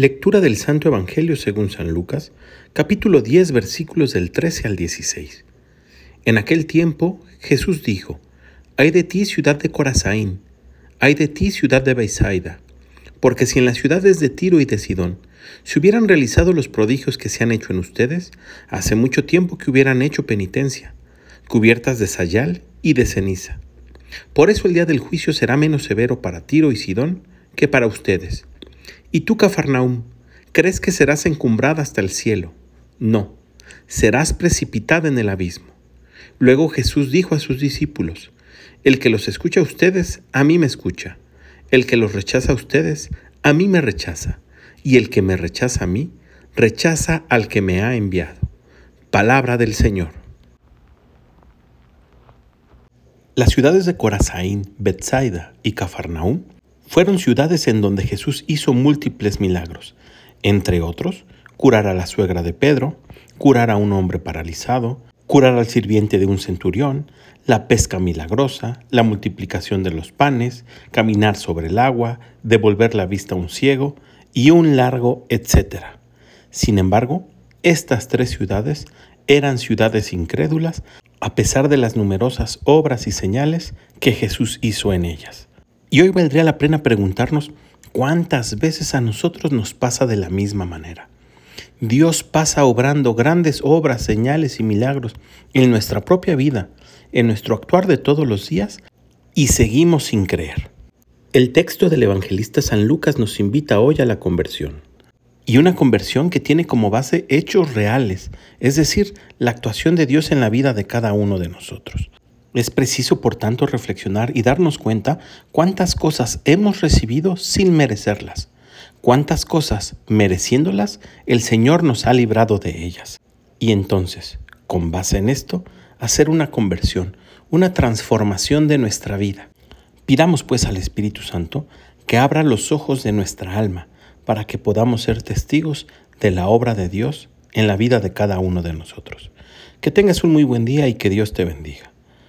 Lectura del Santo Evangelio según San Lucas, capítulo 10, versículos del 13 al 16. En aquel tiempo Jesús dijo, Hay de ti ciudad de Corazaín, hay de ti ciudad de Beisaida, porque si en las ciudades de Tiro y de Sidón se hubieran realizado los prodigios que se han hecho en ustedes, hace mucho tiempo que hubieran hecho penitencia, cubiertas de sayal y de ceniza. Por eso el día del juicio será menos severo para Tiro y Sidón que para ustedes. Y tú, Cafarnaum, ¿crees que serás encumbrada hasta el cielo? No, serás precipitada en el abismo. Luego Jesús dijo a sus discípulos, El que los escucha a ustedes, a mí me escucha. El que los rechaza a ustedes, a mí me rechaza. Y el que me rechaza a mí, rechaza al que me ha enviado. Palabra del Señor. Las ciudades de Corazaín, Bethsaida y Cafarnaúm fueron ciudades en donde Jesús hizo múltiples milagros, entre otros, curar a la suegra de Pedro, curar a un hombre paralizado, curar al sirviente de un centurión, la pesca milagrosa, la multiplicación de los panes, caminar sobre el agua, devolver la vista a un ciego y un largo etcétera. Sin embargo, estas tres ciudades eran ciudades incrédulas a pesar de las numerosas obras y señales que Jesús hizo en ellas. Y hoy valdría la pena preguntarnos cuántas veces a nosotros nos pasa de la misma manera. Dios pasa obrando grandes obras, señales y milagros en nuestra propia vida, en nuestro actuar de todos los días, y seguimos sin creer. El texto del evangelista San Lucas nos invita hoy a la conversión. Y una conversión que tiene como base hechos reales, es decir, la actuación de Dios en la vida de cada uno de nosotros. Es preciso, por tanto, reflexionar y darnos cuenta cuántas cosas hemos recibido sin merecerlas, cuántas cosas, mereciéndolas, el Señor nos ha librado de ellas. Y entonces, con base en esto, hacer una conversión, una transformación de nuestra vida. Pidamos pues al Espíritu Santo que abra los ojos de nuestra alma para que podamos ser testigos de la obra de Dios en la vida de cada uno de nosotros. Que tengas un muy buen día y que Dios te bendiga.